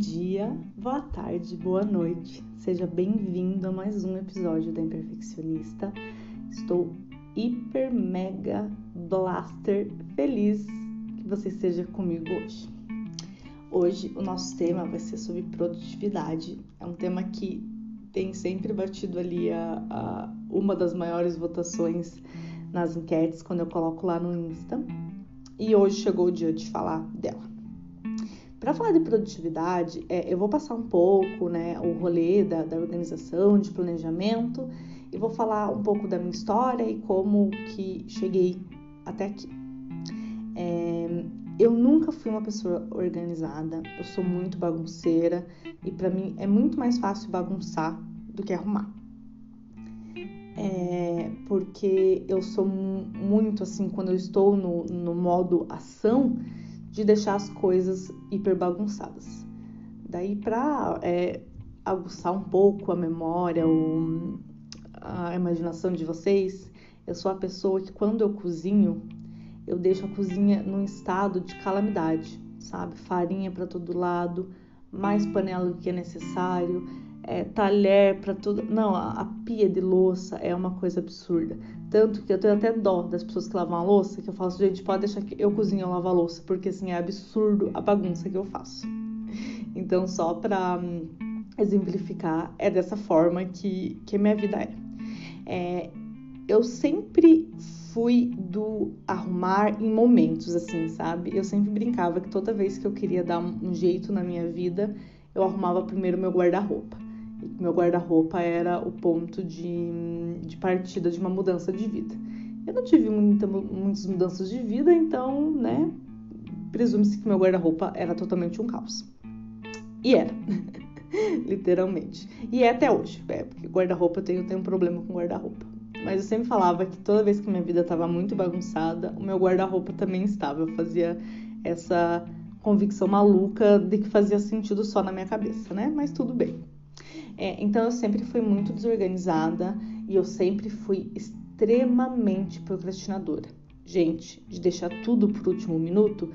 dia, boa tarde, boa noite. Seja bem-vindo a mais um episódio da Imperfeccionista. Estou hiper mega blaster feliz que você esteja comigo hoje. Hoje o nosso tema vai ser sobre produtividade. É um tema que tem sempre batido ali a, a uma das maiores votações nas enquetes quando eu coloco lá no Insta. E hoje chegou o dia de falar dela. Para falar de produtividade, é, eu vou passar um pouco né, o rolê da, da organização, de planejamento, e vou falar um pouco da minha história e como que cheguei até aqui. É, eu nunca fui uma pessoa organizada, eu sou muito bagunceira e para mim é muito mais fácil bagunçar do que arrumar. É, porque eu sou muito assim, quando eu estou no, no modo ação, de deixar as coisas hiper bagunçadas. Daí, para é, aguçar um pouco a memória, ou a imaginação de vocês, eu sou a pessoa que quando eu cozinho, eu deixo a cozinha num estado de calamidade, sabe? Farinha para todo lado, mais panela do que é necessário, é, talher para tudo. Não, a, a, pia de louça é uma coisa absurda. Tanto que eu tenho até dó das pessoas que lavam a louça, que eu faço, gente, pode deixar que eu cozinho ou lavo a louça, porque assim é absurdo a bagunça que eu faço. Então, só para hum, exemplificar, é dessa forma que, que minha vida é. é. Eu sempre fui do arrumar em momentos, assim, sabe? Eu sempre brincava que toda vez que eu queria dar um jeito na minha vida, eu arrumava primeiro meu guarda-roupa meu guarda-roupa era o ponto de, de partida de uma mudança de vida. Eu não tive muita, muitas mudanças de vida, então, né, presume-se que meu guarda-roupa era totalmente um caos. E era, literalmente. E é até hoje, é, porque guarda-roupa eu tenho, tenho um problema com guarda-roupa. Mas eu sempre falava que toda vez que minha vida estava muito bagunçada, o meu guarda-roupa também estava. Eu fazia essa convicção maluca de que fazia sentido só na minha cabeça, né? Mas tudo bem. É, então eu sempre fui muito desorganizada e eu sempre fui extremamente procrastinadora. Gente, de deixar tudo por último minuto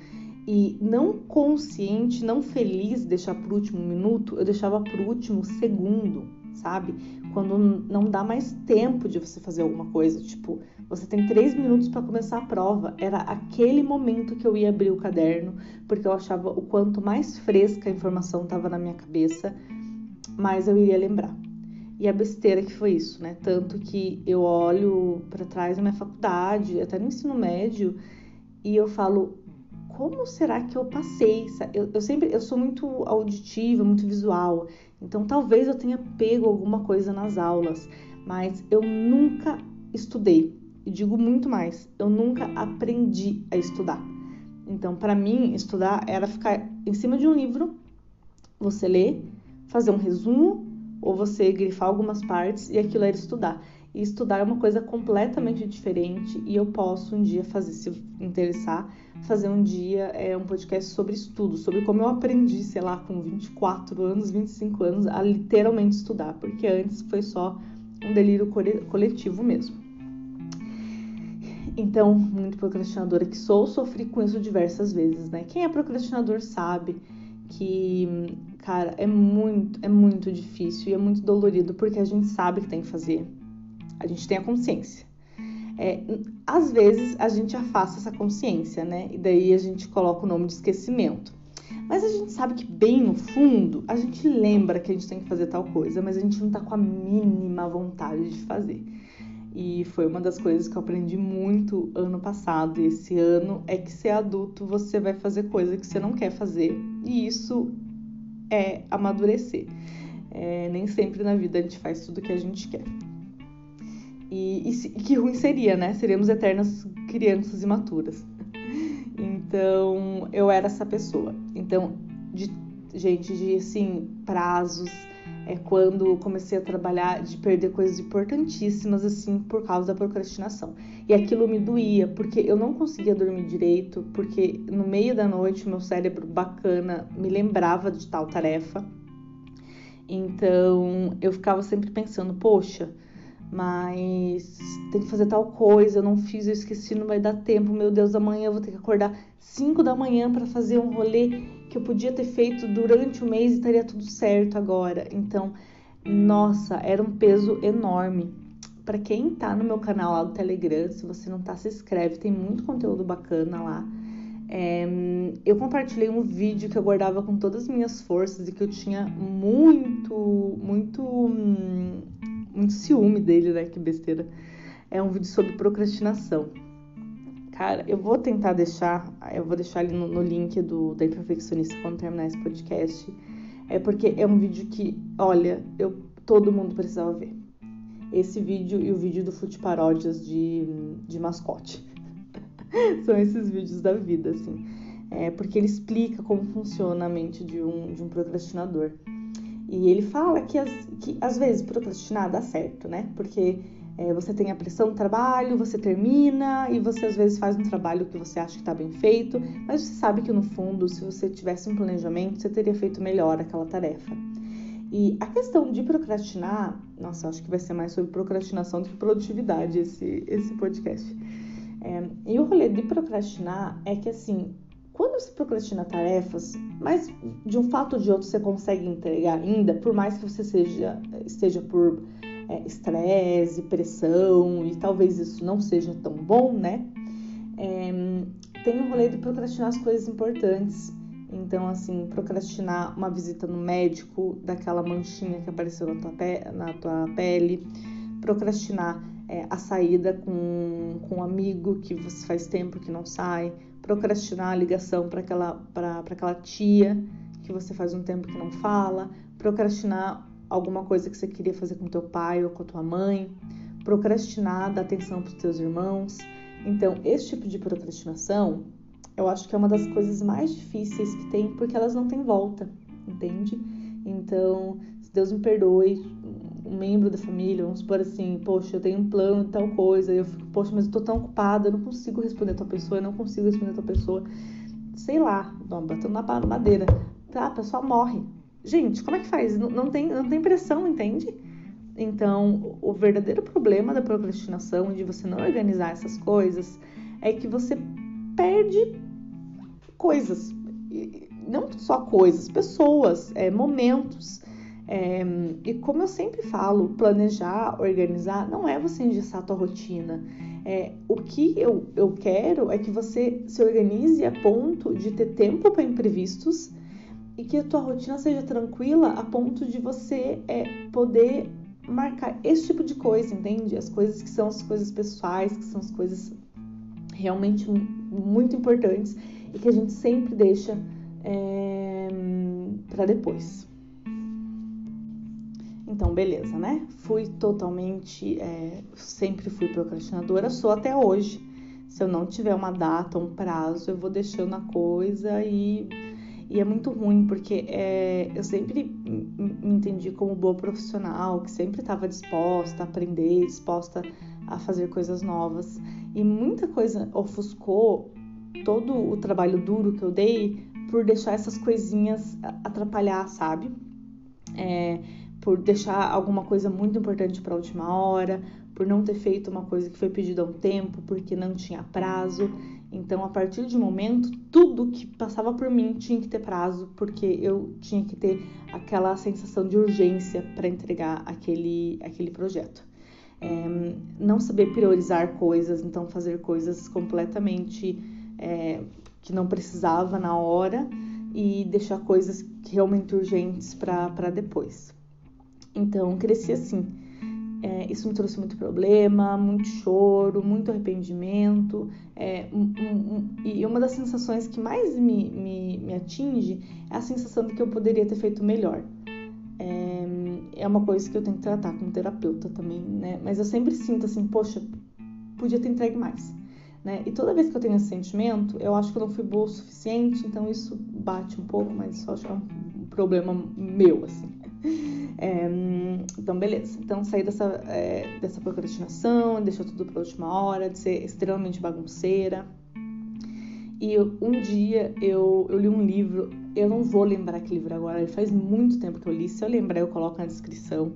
e não consciente, não feliz de deixar por último minuto, eu deixava por último segundo, sabe? Quando não dá mais tempo de você fazer alguma coisa, tipo, você tem três minutos para começar a prova. Era aquele momento que eu ia abrir o caderno, porque eu achava o quanto mais fresca a informação estava na minha cabeça, mais eu iria lembrar. E a besteira que foi isso, né? Tanto que eu olho para trás na minha faculdade, até no ensino médio, e eu falo, como será que eu passei? Eu, eu sempre, eu sou muito auditiva, muito visual, então talvez eu tenha pego alguma coisa nas aulas, mas eu nunca estudei. E digo muito mais, eu nunca aprendi a estudar. Então, para mim, estudar era ficar em cima de um livro, você lê, fazer um resumo ou você grifar algumas partes e aquilo era estudar. E estudar é uma coisa completamente diferente e eu posso um dia fazer, se interessar, fazer um dia é, um podcast sobre estudo, sobre como eu aprendi, sei lá, com 24 anos, 25 anos, a literalmente estudar, porque antes foi só um delírio coletivo mesmo. Então, muito procrastinadora que sou, sofri com isso diversas vezes, né? Quem é procrastinador sabe que, cara, é muito, é muito difícil e é muito dolorido porque a gente sabe que tem que fazer. A gente tem a consciência. É, às vezes a gente afasta essa consciência, né? E daí a gente coloca o nome de esquecimento. Mas a gente sabe que bem no fundo a gente lembra que a gente tem que fazer tal coisa, mas a gente não tá com a mínima vontade de fazer. E foi uma das coisas que eu aprendi muito ano passado e esse ano é que ser adulto você vai fazer coisa que você não quer fazer. E isso é amadurecer. É, nem sempre na vida a gente faz tudo que a gente quer. E, e, e que ruim seria, né? Seríamos eternas crianças imaturas. Então, eu era essa pessoa. Então, de gente, de assim, prazos é quando comecei a trabalhar de perder coisas importantíssimas assim por causa da procrastinação. E aquilo me doía, porque eu não conseguia dormir direito, porque no meio da noite meu cérebro bacana me lembrava de tal tarefa. Então eu ficava sempre pensando, poxa, mas tem que fazer tal coisa, eu não fiz, eu esqueci, não vai dar tempo, meu Deus, amanhã eu vou ter que acordar 5 da manhã para fazer um rolê que eu podia ter feito durante o mês e estaria tudo certo agora. Então, nossa, era um peso enorme. Para quem tá no meu canal lá do Telegram, se você não tá, se inscreve, tem muito conteúdo bacana lá. É, eu compartilhei um vídeo que eu guardava com todas as minhas forças e que eu tinha muito, muito, muito ciúme dele, né? Que besteira. É um vídeo sobre procrastinação. Cara, eu vou tentar deixar, eu vou deixar ali no, no link do da Imperfeccionista quando terminar esse podcast. É porque é um vídeo que, olha, eu todo mundo precisava ver. Esse vídeo e o vídeo do Fute Paródias de, de mascote. São esses vídeos da vida, assim. É, porque ele explica como funciona a mente de um, de um procrastinador. E ele fala que, as, que às vezes procrastinar dá certo, né? Porque é, você tem a pressão do trabalho, você termina e você às vezes faz um trabalho que você acha que está bem feito, mas você sabe que no fundo, se você tivesse um planejamento, você teria feito melhor aquela tarefa. E a questão de procrastinar, nossa, acho que vai ser mais sobre procrastinação do que produtividade esse, esse podcast. É, e o rolê de procrastinar é que, assim, quando você procrastina tarefas, mas de um fato ou de outro você consegue entregar ainda, por mais que você seja, esteja por é, estresse, pressão, e talvez isso não seja tão bom, né? É, tem o rolê de procrastinar as coisas importantes. Então, assim, procrastinar uma visita no médico, daquela manchinha que apareceu na tua, pe na tua pele, procrastinar é, a saída com, com um amigo que você faz tempo que não sai, procrastinar a ligação para aquela, aquela tia que você faz um tempo que não fala, procrastinar alguma coisa que você queria fazer com teu pai ou com tua mãe, procrastinar dar atenção para os teus irmãos. Então, esse tipo de procrastinação, eu acho que é uma das coisas mais difíceis que tem, porque elas não têm volta, entende? Então, se Deus me perdoe, um membro da família, vamos supor assim, poxa, eu tenho um plano de tal coisa, eu fico, poxa, mas eu tô tão ocupada, eu não consigo responder a tua pessoa, eu não consigo responder a tua pessoa. Sei lá, batendo na madeira. Tá, a pessoa morre. Gente, como é que faz? Não, não, tem, não tem pressão, entende? Então, o verdadeiro problema da procrastinação, de você não organizar essas coisas, é que você perde coisas. Não só coisas, pessoas, é, momentos. É, e como eu sempre falo, planejar, organizar, não é você engessar a tua rotina. É, o que eu, eu quero é que você se organize a ponto de ter tempo para imprevistos e que a tua rotina seja tranquila a ponto de você é, poder marcar esse tipo de coisa, entende? As coisas que são as coisas pessoais, que são as coisas realmente muito importantes e que a gente sempre deixa é, para depois. Então, beleza, né? Fui totalmente, é, sempre fui procrastinadora, sou até hoje. Se eu não tiver uma data, um prazo, eu vou deixando a coisa e, e é muito ruim, porque é, eu sempre me entendi como boa profissional, que sempre estava disposta a aprender, disposta a fazer coisas novas. E muita coisa ofuscou todo o trabalho duro que eu dei por deixar essas coisinhas atrapalhar, sabe? É, por deixar alguma coisa muito importante para a última hora, por não ter feito uma coisa que foi pedida há um tempo, porque não tinha prazo. Então, a partir de momento, tudo que passava por mim tinha que ter prazo, porque eu tinha que ter aquela sensação de urgência para entregar aquele, aquele projeto. É, não saber priorizar coisas, então fazer coisas completamente é, que não precisava na hora e deixar coisas realmente urgentes para depois. Então, cresci assim. É, isso me trouxe muito problema, muito choro, muito arrependimento. É, um, um, um, e uma das sensações que mais me, me, me, atinge é a sensação de que eu poderia ter feito melhor. É, é uma coisa que eu tenho que tratar como terapeuta também, né? Mas eu sempre sinto assim, poxa, podia ter entregue mais. Né? E toda vez que eu tenho esse sentimento, eu acho que eu não fui boa o suficiente, então isso bate um pouco, mas isso acho que é um problema meu, assim. É, então, beleza. Então, sair dessa, é, dessa procrastinação, deixar tudo para a última hora, de ser extremamente bagunceira. E eu, um dia eu, eu li um livro, eu não vou lembrar que livro agora, ele faz muito tempo que eu li. Se eu lembrar, eu coloco na descrição.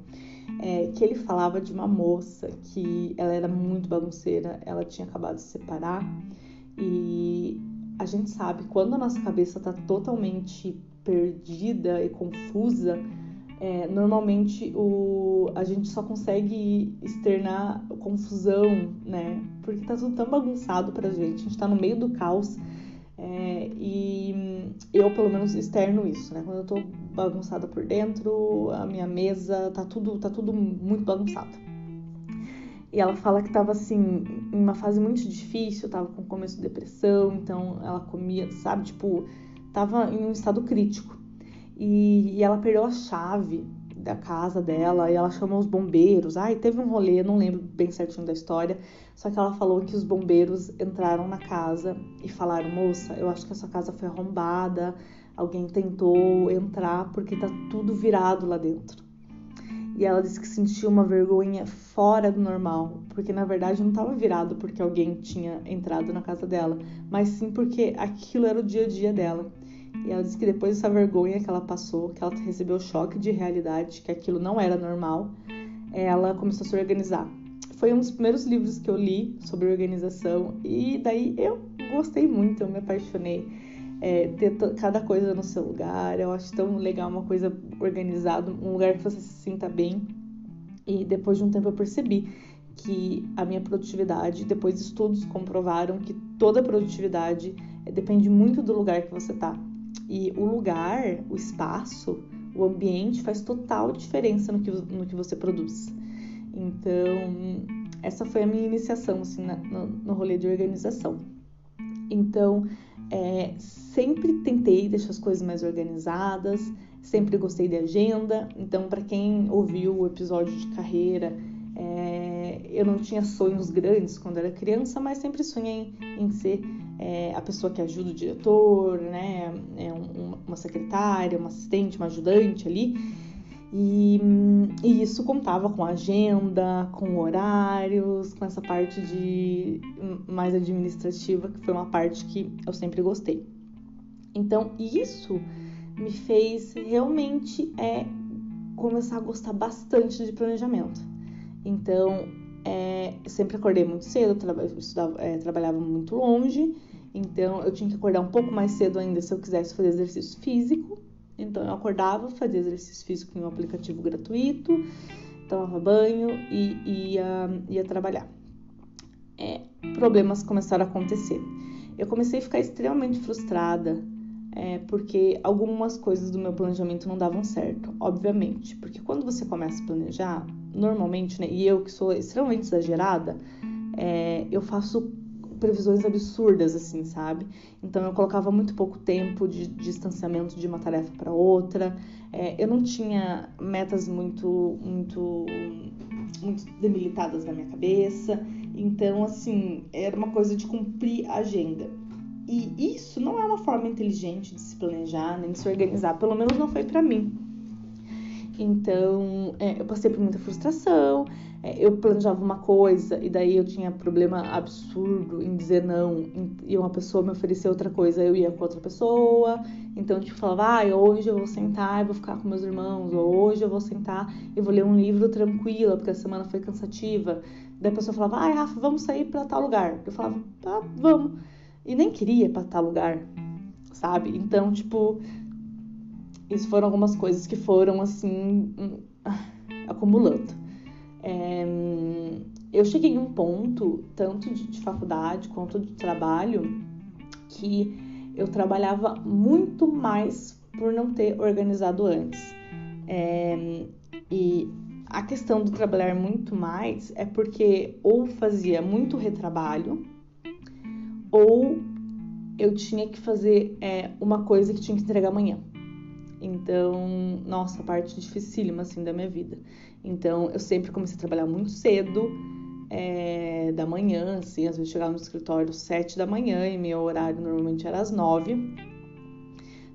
é, que ele falava de uma moça que ela era muito bagunceira, ela tinha acabado de se separar e a gente sabe quando a nossa cabeça está totalmente perdida e confusa, é, normalmente o, a gente só consegue externar confusão, né? Porque tá tudo tão bagunçado pra gente, a gente tá no meio do caos. É, e eu, pelo menos, externo isso, né? Quando eu tô bagunçada por dentro, a minha mesa tá tudo, tá tudo muito bagunçado. E ela fala que tava assim, em uma fase muito difícil, tava com começo de depressão, então ela comia, sabe, tipo, tava em um estado crítico. E, e ela perdeu a chave da casa dela e ela chamou os bombeiros. Ai, teve um rolê, não lembro bem certinho da história, só que ela falou que os bombeiros entraram na casa e falaram: "Moça, eu acho que a sua casa foi arrombada, alguém tentou entrar porque tá tudo virado lá dentro". E ela disse que sentiu uma vergonha fora do normal, porque na verdade não estava virado porque alguém tinha entrado na casa dela, mas sim porque aquilo era o dia a dia dela. E ela disse que depois dessa vergonha que ela passou, que ela recebeu choque de realidade, que aquilo não era normal, ela começou a se organizar. Foi um dos primeiros livros que eu li sobre organização e daí eu gostei muito, eu me apaixonei. É, ter cada coisa no seu lugar, eu acho tão legal uma coisa organizada, um lugar que você se sinta bem. E depois de um tempo eu percebi que a minha produtividade, depois estudos comprovaram que toda produtividade depende muito do lugar que você está. E o lugar, o espaço, o ambiente faz total diferença no que, no que você produz. Então, essa foi a minha iniciação assim, na, no, no rolê de organização. Então, é, sempre tentei deixar as coisas mais organizadas, sempre gostei de agenda. Então, para quem ouviu o episódio de carreira, é, eu não tinha sonhos grandes quando era criança, mas sempre sonhei em ser é, a pessoa que ajuda o diretor, né? É um, uma secretária, uma assistente, uma ajudante ali. E, e, isso contava com agenda, com horários, com essa parte de mais administrativa, que foi uma parte que eu sempre gostei. Então, isso me fez realmente é, começar a gostar bastante de planejamento. Então, é, sempre acordei muito cedo, traba, estudava, é, trabalhava muito longe, então eu tinha que acordar um pouco mais cedo ainda se eu quisesse fazer exercício físico. Então eu acordava, fazia exercício físico em um aplicativo gratuito, tomava banho e ia, ia trabalhar. É, problemas começaram a acontecer. Eu comecei a ficar extremamente frustrada é, porque algumas coisas do meu planejamento não davam certo, obviamente. Porque quando você começa a planejar, normalmente, né, e eu que sou extremamente exagerada, é, eu faço previsões absurdas, assim, sabe? Então eu colocava muito pouco tempo de, distanciamento de uma tarefa para outra. É, eu não tinha metas muito, muito, muito debilitadas na minha cabeça. Então, assim, era uma coisa de cumprir a agenda. E isso não é uma forma inteligente de se planejar, nem de se organizar. Pelo menos não foi para mim. Então, é, eu passei por muita frustração. É, eu planejava uma coisa e daí eu tinha problema absurdo em dizer não. E uma pessoa me oferecia outra coisa, eu ia com outra pessoa. Então, tipo, falava, ah, hoje eu vou sentar e vou ficar com meus irmãos. Ou hoje eu vou sentar e vou ler um livro tranquila, porque a semana foi cansativa. Daí a pessoa falava, ah, Rafa, vamos sair para tal lugar. Eu falava, tá, vamos. E nem queria pra tal lugar, sabe? Então, tipo, isso foram algumas coisas que foram assim acumulando. É, eu cheguei em um ponto, tanto de, de faculdade quanto de trabalho, que eu trabalhava muito mais por não ter organizado antes. É, e a questão do trabalhar muito mais é porque ou fazia muito retrabalho, ou eu tinha que fazer é, uma coisa que tinha que entregar amanhã. Então, nossa, parte dificílima assim da minha vida. Então, eu sempre comecei a trabalhar muito cedo, é, da manhã, assim, às vezes chegava no escritório sete da manhã e meu horário normalmente era às nove,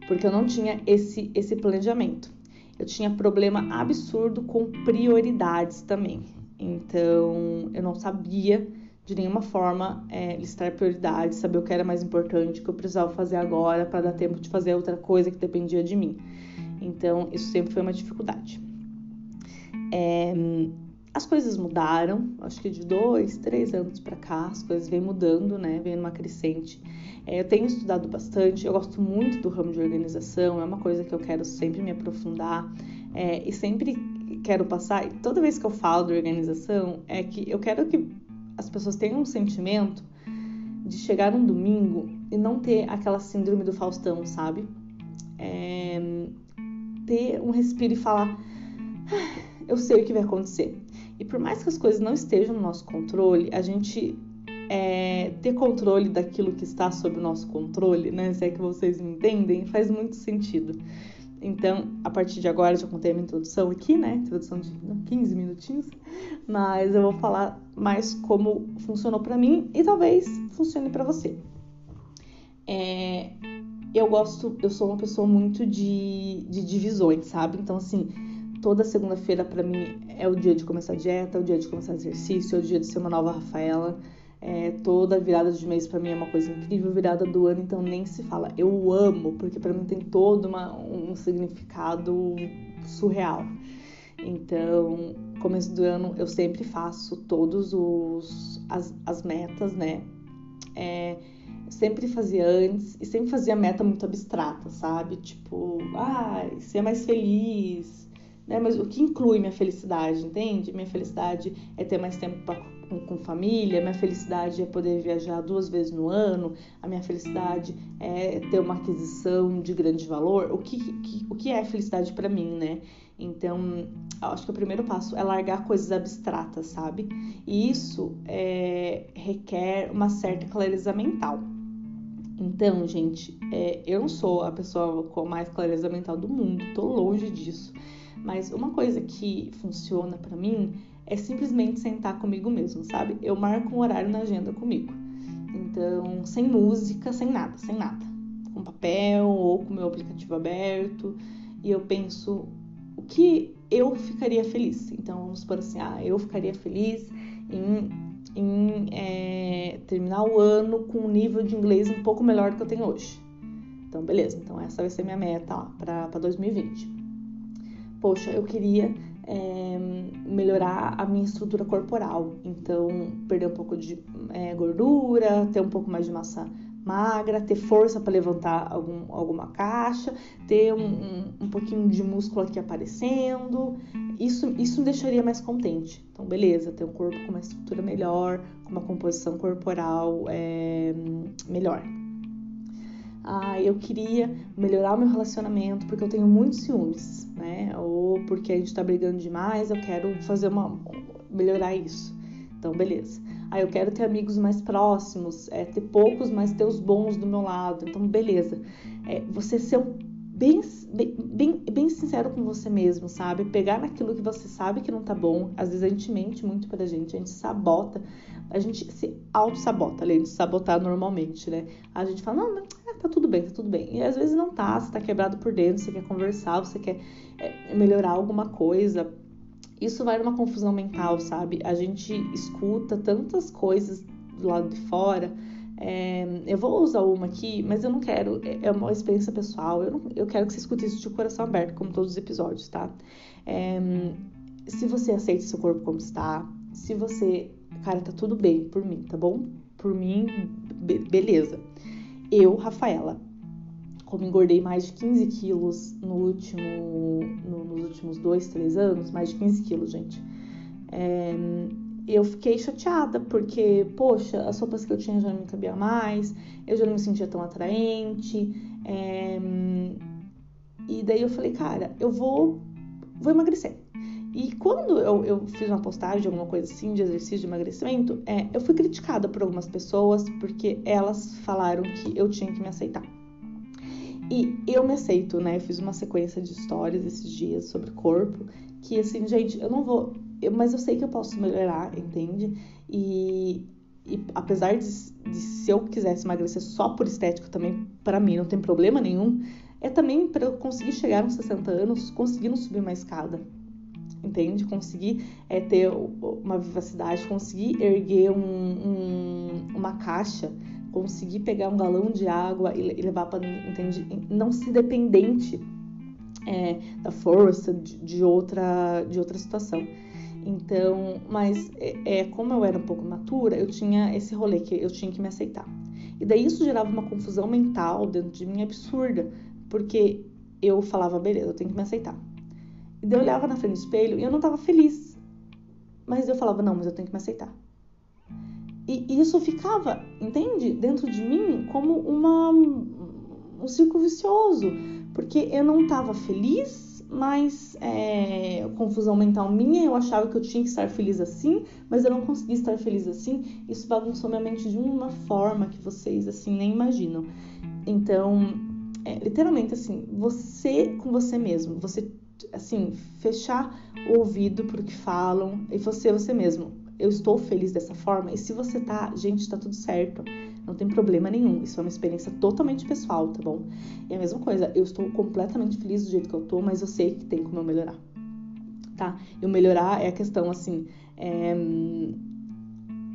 porque eu não tinha esse, esse planejamento. Eu tinha problema absurdo com prioridades também. Então, eu não sabia de nenhuma forma é, listar prioridades, saber o que era mais importante, o que eu precisava fazer agora para dar tempo de fazer outra coisa que dependia de mim. Então, isso sempre foi uma dificuldade. É, as coisas mudaram, acho que de dois, três anos para cá, as coisas vêm mudando, né? Vem numa crescente. É, eu tenho estudado bastante, eu gosto muito do ramo de organização, é uma coisa que eu quero sempre me aprofundar é, e sempre quero passar. Toda vez que eu falo de organização, é que eu quero que as pessoas tenham um sentimento de chegar num domingo e não ter aquela síndrome do Faustão, sabe? É, ter um respiro e falar: ah, eu sei o que vai acontecer. E por mais que as coisas não estejam no nosso controle, a gente é, ter controle daquilo que está sob o nosso controle, né? Se é que vocês me entendem, faz muito sentido. Então, a partir de agora, já contei a minha introdução aqui, né? Introdução de 15 minutinhos, mas eu vou falar mais como funcionou para mim e talvez funcione para você. É, eu gosto, eu sou uma pessoa muito de, de divisões, sabe? Então, assim, toda segunda-feira para mim é o dia de começar a dieta, é o dia de começar exercício, é o dia de ser uma nova Rafaela. É, toda virada de mês para mim é uma coisa incrível, virada do ano então nem se fala. Eu amo, porque para mim tem todo uma, um significado surreal. Então, começo do ano eu sempre faço todos os as, as metas, né? É, sempre fazia antes e sempre fazia meta muito abstrata, sabe? Tipo, ah, ser mais feliz, né? Mas o que inclui minha felicidade, entende? Minha felicidade é ter mais tempo pra, com, família, minha felicidade é poder viajar duas vezes no ano, a minha felicidade é ter uma aquisição de grande valor. O que, que o que é felicidade para mim, né? Então, acho que o primeiro passo é largar coisas abstratas, sabe? E isso é, requer uma certa clareza mental. Então, gente, é, eu não sou a pessoa com mais clareza mental do mundo, tô longe disso. Mas uma coisa que funciona para mim é simplesmente sentar comigo mesmo, sabe? Eu marco um horário na agenda comigo. Então, sem música, sem nada, sem nada. Com papel ou com meu aplicativo aberto. E eu penso o que eu ficaria feliz. Então, vamos supor assim, ah, eu ficaria feliz em, em é, terminar o ano com um nível de inglês um pouco melhor do que eu tenho hoje. Então, beleza. Então, essa vai ser minha meta para 2020 poxa, eu queria é, melhorar a minha estrutura corporal. Então, perder um pouco de é, gordura, ter um pouco mais de massa magra, ter força para levantar algum, alguma caixa, ter um, um, um, pouquinho de músculo aqui aparecendo. Isso, isso me deixaria mais contente. Então, beleza, ter um corpo com uma estrutura melhor, com uma composição corporal é, melhor ah, eu queria melhorar o meu relacionamento porque eu tenho muitos ciúmes, né? Ou porque a gente tá brigando demais, eu quero fazer uma melhorar isso. Então, beleza. Ah, eu quero ter amigos mais próximos, é, ter poucos, mas ter os bons do meu lado. Então, beleza. É, você ser bem, bem, bem sincero com você mesmo, sabe? Pegar naquilo que você sabe que não tá bom. Às vezes a gente mente muito pra gente, a gente sabota, a gente se auto-sabota, além de sabotar normalmente, né? A gente fala, não, é, tá tudo bem, tá tudo bem. E às vezes não tá, você tá quebrado por dentro, você quer conversar, você quer é, melhorar alguma coisa. Isso vai numa confusão mental, sabe? A gente escuta tantas coisas do lado de fora é, eu vou usar uma aqui, mas eu não quero, é, é uma experiência pessoal. Eu, não, eu quero que você escute isso de coração aberto, como todos os episódios, tá? É, se você aceita seu corpo como está, se você, cara, tá tudo bem por mim, tá bom? Por mim, be beleza. Eu, Rafaela, como engordei mais de 15 quilos no último, no, nos últimos dois, três anos, mais de 15 quilos, gente. É, eu fiquei chateada, porque, poxa, as roupas que eu tinha já não me cabia mais, eu já não me sentia tão atraente. É... E daí eu falei, cara, eu vou, vou emagrecer. E quando eu, eu fiz uma postagem, alguma coisa assim, de exercício de emagrecimento, é, eu fui criticada por algumas pessoas, porque elas falaram que eu tinha que me aceitar. E eu me aceito, né? Eu fiz uma sequência de histórias esses dias sobre corpo, que assim, gente, eu não vou eu, mas eu sei que eu posso melhorar, entende? E, e apesar de, de, se eu quisesse emagrecer só por estética também, para mim não tem problema nenhum, é também para eu conseguir chegar aos 60 anos conseguindo subir uma escada, entende? Conseguir é, ter uma vivacidade, conseguir erguer um, um, uma caixa, conseguir pegar um galão de água e, levar para, entende? Não ser dependente é, da força, de, de, outra, de outra situação. Então, mas é, é, como eu era um pouco matura, eu tinha esse rolê que eu tinha que me aceitar. E daí isso gerava uma confusão mental dentro de mim absurda, porque eu falava, beleza, eu tenho que me aceitar. E eu olhava na frente do espelho e eu não tava feliz. Mas eu falava, não, mas eu tenho que me aceitar. E isso ficava, entende? Dentro de mim como uma, um círculo vicioso. Porque eu não tava feliz mais é, confusão mental minha, eu achava que eu tinha que estar feliz assim, mas eu não conseguia estar feliz assim. Isso bagunçou minha mente de uma forma que vocês assim nem imaginam. Então, é, literalmente assim, você com você mesmo, você assim fechar o ouvido para o que falam e você você mesmo. Eu estou feliz dessa forma e se você tá, gente, tá tudo certo. Não tem problema nenhum. Isso é uma experiência totalmente pessoal, tá bom? E a mesma coisa, eu estou completamente feliz do jeito que eu tô, mas eu sei que tem como eu melhorar. Tá? E o melhorar é a questão assim. É,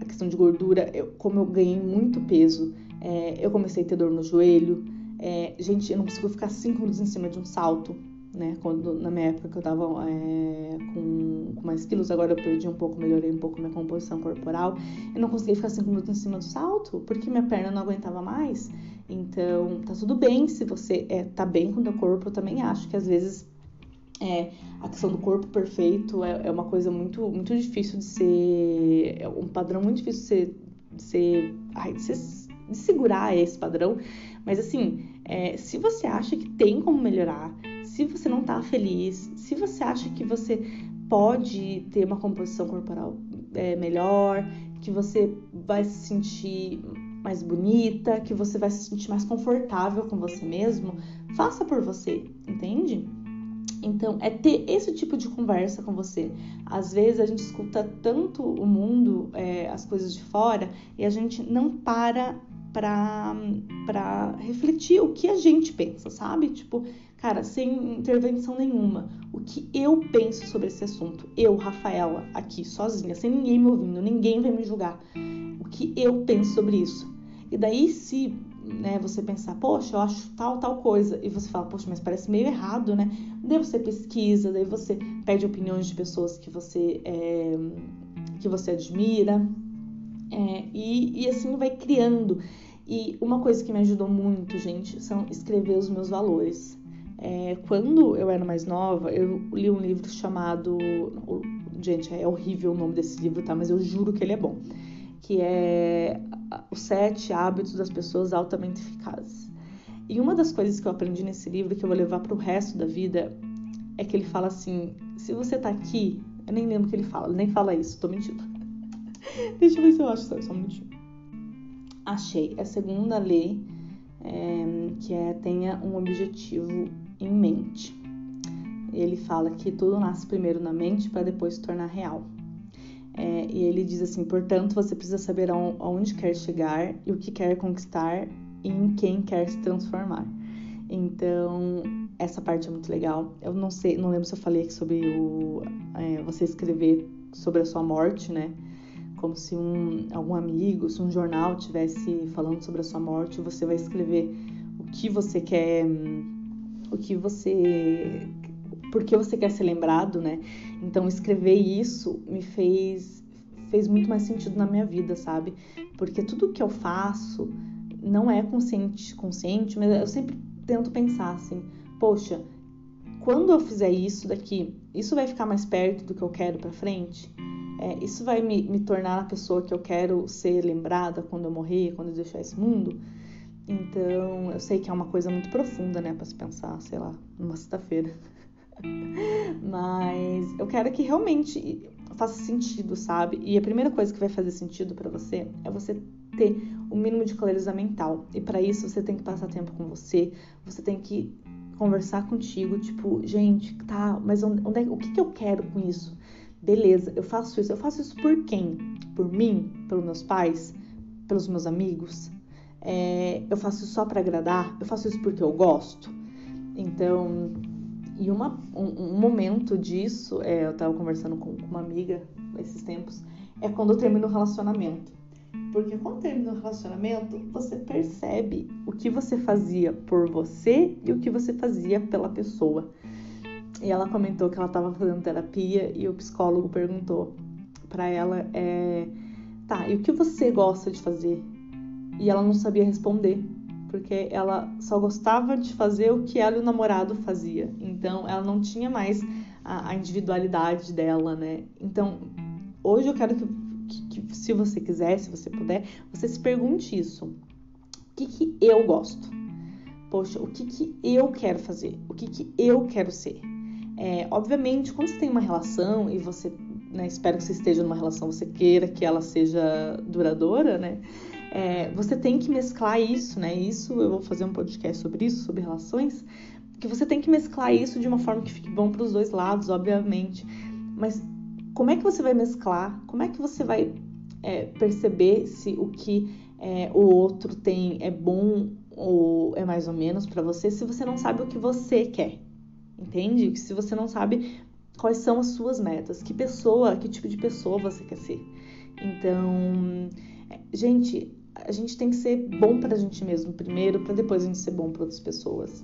a questão de gordura, eu, como eu ganhei muito peso, é, eu comecei a ter dor no joelho. É, gente, eu não consigo ficar cinco minutos em cima de um salto né? Quando, na minha época que eu tava é, com, com mais quilos, agora eu perdi um pouco, melhorei um pouco minha composição corporal. Eu não conseguia ficar cinco minutos em cima do salto, porque minha perna não aguentava mais. Então, tá tudo bem se você é, tá bem com o teu corpo. Eu também acho que às vezes é, a questão do corpo perfeito é, é, uma coisa muito, muito difícil de ser. É um padrão muito difícil de ser. De, ser, ai, de, ser, de segurar esse padrão. Mas assim, é, se você acha que tem como melhorar, se você não tá feliz, se você acha que você pode ter uma composição corporal é, melhor, que você vai se sentir mais bonita, que você vai se sentir mais confortável com você mesmo, faça por você, entende? Então, é ter esse tipo de conversa com você. Às vezes a gente escuta tanto o mundo, é, as coisas de fora, e a gente não para para refletir o que a gente pensa, sabe? Tipo, cara, sem intervenção nenhuma. O que eu penso sobre esse assunto? Eu, Rafaela, aqui sozinha, sem ninguém me ouvindo, ninguém vai me julgar. O que eu penso sobre isso? E daí, se né, você pensar, poxa, eu acho tal, tal coisa, e você fala, poxa, mas parece meio errado, né? Daí você pesquisa, daí você pede opiniões de pessoas que você, é, que você admira, é, e, e assim vai criando. E uma coisa que me ajudou muito, gente, são escrever os meus valores. É, quando eu era mais nova, eu li um livro chamado. Gente, é horrível o nome desse livro, tá? Mas eu juro que ele é bom. Que é Os Sete Hábitos das Pessoas Altamente Eficazes. E uma das coisas que eu aprendi nesse livro, que eu vou levar para o resto da vida, é que ele fala assim: se você tá aqui. Eu nem lembro o que ele fala, nem fala isso, tô mentindo. Deixa eu ver se eu acho só, só um minutinho. Achei. É a segunda lei, é, que é tenha um objetivo em mente. Ele fala que tudo nasce primeiro na mente para depois se tornar real. É, e ele diz assim: portanto, você precisa saber aonde quer chegar e o que quer conquistar e em quem quer se transformar. Então, essa parte é muito legal. Eu não sei, não lembro se eu falei aqui sobre o, é, você escrever sobre a sua morte, né? Como se um, algum amigo, se um jornal tivesse falando sobre a sua morte, você vai escrever o que você quer o que você por que você quer ser lembrado, né? Então escrever isso me fez fez muito mais sentido na minha vida, sabe? Porque tudo que eu faço não é consciente, consciente, mas eu sempre tento pensar assim, poxa, quando eu fizer isso daqui, isso vai ficar mais perto do que eu quero para frente? É, isso vai me, me tornar a pessoa que eu quero ser lembrada quando eu morrer, quando eu deixar esse mundo? Então, eu sei que é uma coisa muito profunda, né, para se pensar, sei lá, numa sexta-feira. Mas eu quero que realmente faça sentido, sabe? E a primeira coisa que vai fazer sentido para você é você ter o mínimo de clareza mental. E para isso você tem que passar tempo com você, você tem que conversar contigo, tipo, gente, tá, mas onde, onde é, o que, que eu quero com isso? Beleza, eu faço isso. Eu faço isso por quem? Por mim? Pelos meus pais? Pelos meus amigos? É, eu faço só para agradar, eu faço isso porque eu gosto. Então, e uma, um, um momento disso, é, eu tava conversando com, com uma amiga esses tempos, é quando eu termino o relacionamento. Porque quando termina o relacionamento, você percebe o que você fazia por você e o que você fazia pela pessoa. e ela comentou que ela estava fazendo terapia e o psicólogo perguntou para ela é, tá, e o que você gosta de fazer? E ela não sabia responder, porque ela só gostava de fazer o que ela e o namorado fazia. Então ela não tinha mais a, a individualidade dela, né? Então hoje eu quero que, que, que, se você quiser, se você puder, você se pergunte isso. O que, que eu gosto? Poxa, o que, que eu quero fazer? O que, que eu quero ser? É, obviamente, quando você tem uma relação e você, né, espero que você esteja numa relação, você queira que ela seja duradoura, né? É, você tem que mesclar isso, né? Isso eu vou fazer um podcast sobre isso, sobre relações, que você tem que mesclar isso de uma forma que fique bom para os dois lados, obviamente. Mas como é que você vai mesclar? Como é que você vai é, perceber se o que é, o outro tem é bom ou é mais ou menos para você, se você não sabe o que você quer? entende? Se você não sabe quais são as suas metas, que pessoa, que tipo de pessoa você quer ser. Então, gente, a gente tem que ser bom pra gente mesmo primeiro, para depois a gente ser bom para outras pessoas.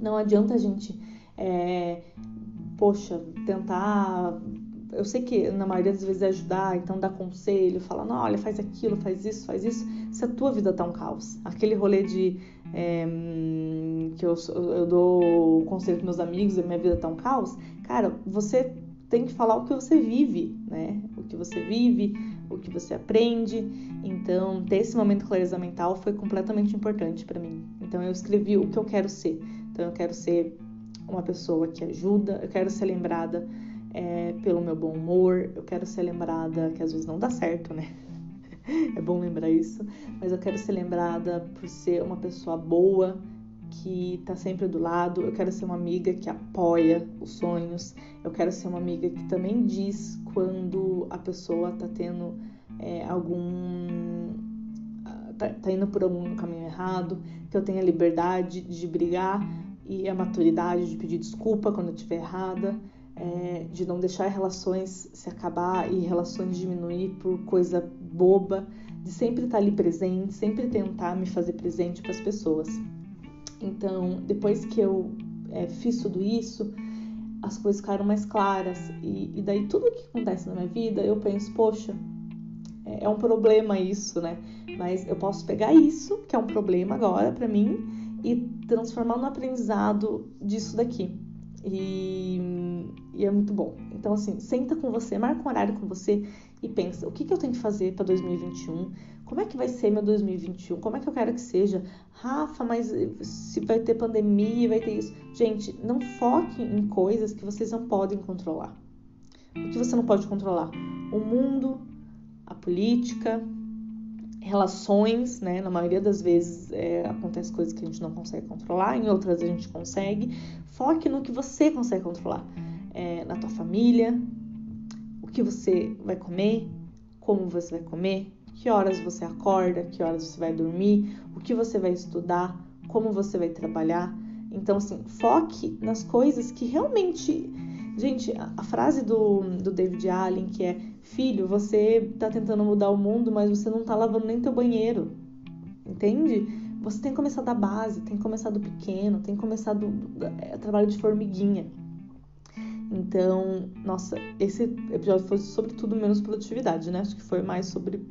Não adianta a gente, é, poxa, tentar. Eu sei que na maioria das vezes é ajudar, então dar conselho, falar, não, olha, faz aquilo, faz isso, faz isso, se a tua vida tá um caos. Aquele rolê de é, que eu, eu dou conselho para meus amigos e minha vida tá um caos, cara, você tem que falar o que você vive, né? O que você vive, o que você aprende. Então, ter esse momento clareza mental foi completamente importante para mim. Então, eu escrevi o que eu quero ser. Então, eu quero ser uma pessoa que ajuda, eu quero ser lembrada é, pelo meu bom humor, eu quero ser lembrada que às vezes não dá certo, né? é bom lembrar isso, mas eu quero ser lembrada por ser uma pessoa boa, que tá sempre do lado, eu quero ser uma amiga que apoia os sonhos, eu quero ser uma amiga que também diz quando a pessoa tá tendo é, algum. Tá, tá, indo por algum caminho errado, que eu tenha liberdade de brigar e a maturidade de pedir desculpa quando eu estiver errada, é, de não deixar relações se acabar e relações diminuir por coisa boba, de sempre estar tá ali presente, sempre tentar me fazer presente para as pessoas. Então, depois que eu é, fiz tudo isso, as coisas ficaram mais claras. E, e, daí tudo que acontece na minha vida, eu penso, poxa, é, é um problema isso, né? Mas eu posso pegar isso, que é um problema agora para mim, e transformar no aprendizado disso daqui. E, e, é muito bom. Então, assim, senta com você, marca um horário com você e pensa: o que, que eu tenho que fazer para 2021? Como é que vai ser meu 2021? Como é que eu quero que seja? Rafa, mas se vai ter pandemia, vai ter isso. Gente, não foque em coisas que vocês não podem controlar. O que você não pode controlar? O mundo, a política, relações, né? Na maioria das vezes é, acontece coisas que a gente não consegue controlar, em outras a gente consegue. Foque no que você consegue controlar. É, na tua família, o que você vai comer, como você vai comer, que horas você acorda, que horas você vai dormir, o que você vai estudar, como você vai trabalhar. Então, assim, foque nas coisas que realmente. Gente, a frase do, do David Allen, que é: Filho, você tá tentando mudar o mundo, mas você não tá lavando nem teu banheiro. Entende? Você tem que começar da base, tem que começar do pequeno, tem que começar do, do é, trabalho de formiguinha. Então, nossa, esse episódio foi sobre tudo menos produtividade, né? Acho que foi mais sobre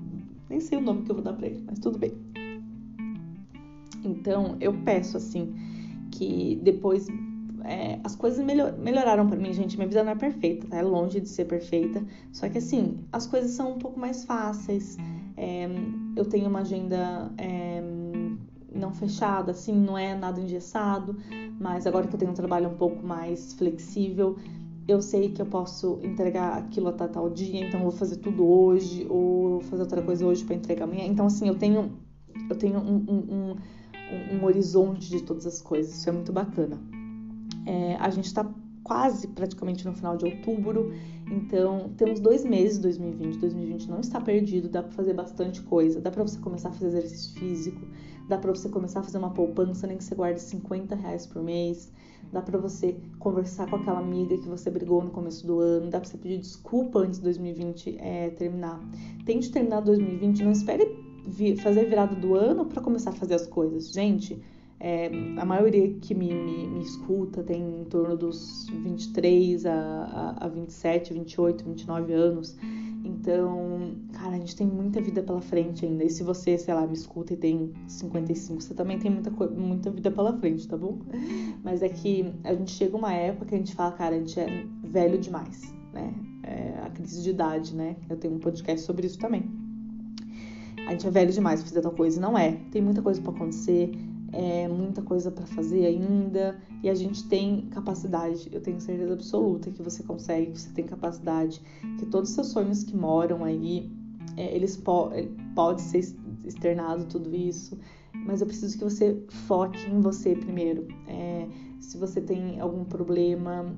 nem sei o nome que eu vou dar pra ele, mas tudo bem. Então, eu peço, assim, que depois é, as coisas melhor, melhoraram para mim, gente. Minha vida não é perfeita, tá? É longe de ser perfeita. Só que, assim, as coisas são um pouco mais fáceis. É, eu tenho uma agenda é, não fechada, assim, não é nada engessado. Mas agora que eu tenho um trabalho um pouco mais flexível, eu sei que eu posso entregar aquilo até tal dia, então eu vou fazer tudo hoje, ou fazer outra coisa hoje para entregar amanhã. Então, assim, eu tenho, eu tenho um, um, um, um horizonte de todas as coisas, isso é muito bacana. É, a gente está quase praticamente no final de outubro, então temos dois meses 2020. 2020 não está perdido, dá para fazer bastante coisa, dá para você começar a fazer exercício físico, dá para você começar a fazer uma poupança, nem que você guarde 50 reais por mês dá para você conversar com aquela amiga que você brigou no começo do ano, dá para você pedir desculpa antes de 2020 é, terminar. Tente terminar 2020, não espere fazer virada do ano para começar a fazer as coisas. Gente, É, a maioria que me, me, me, escuta tem em torno dos 23 a, a, a 27, 28, 29 anos. Então, cara, a gente tem muita vida pela frente ainda. E se você, sei lá, me escuta e tem 55, você também tem muita, muita vida pela frente, tá bom? Mas é que a gente chega uma época que a gente fala, cara, a gente é velho demais, né? É a crise de idade, né? Eu tenho um podcast sobre isso também. A gente é velho demais pra fazer tal coisa. E não é. Tem muita coisa para acontecer é, muita coisa para fazer ainda e a gente tem capacidade, eu tenho certeza absoluta que você consegue, que você tem capacidade, que todos os seus sonhos que moram aí, é, eles po é, pode ser externado tudo isso, mas eu preciso que você foque em você primeiro. É, se você tem algum problema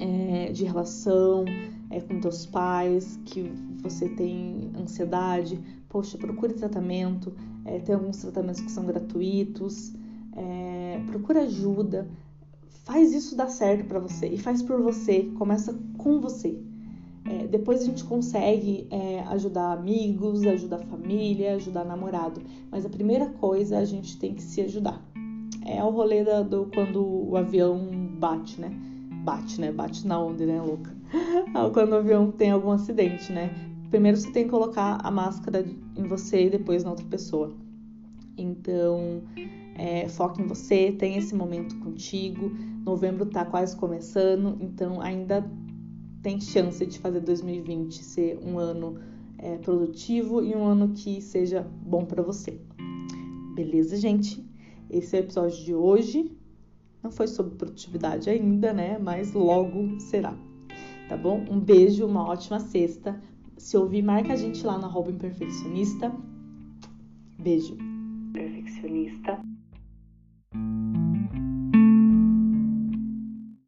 é, de relação é, com teus pais, que você tem ansiedade, poxa, procure tratamento. É, tem alguns tratamentos que são gratuitos. É, procura ajuda. Faz isso dar certo para você e faz por você. Começa com você. É, depois a gente consegue é, ajudar amigos, ajudar família, ajudar namorado. Mas a primeira coisa a gente tem que se ajudar. É o rolê da, do quando o avião bate, né? Bate, né? Bate na onda, né, louca? quando o avião tem algum acidente, né? Primeiro você tem que colocar a máscara em você e depois na outra pessoa. Então, é, foque em você, tem esse momento contigo. Novembro tá quase começando, então ainda tem chance de fazer 2020 ser um ano é, produtivo e um ano que seja bom para você. Beleza, gente? Esse é o episódio de hoje. Não foi sobre produtividade ainda, né? Mas logo será. Tá bom? Um beijo, uma ótima sexta. Se ouvir, marca a gente lá no arroba imperfeccionista. Beijo. Perfeccionista.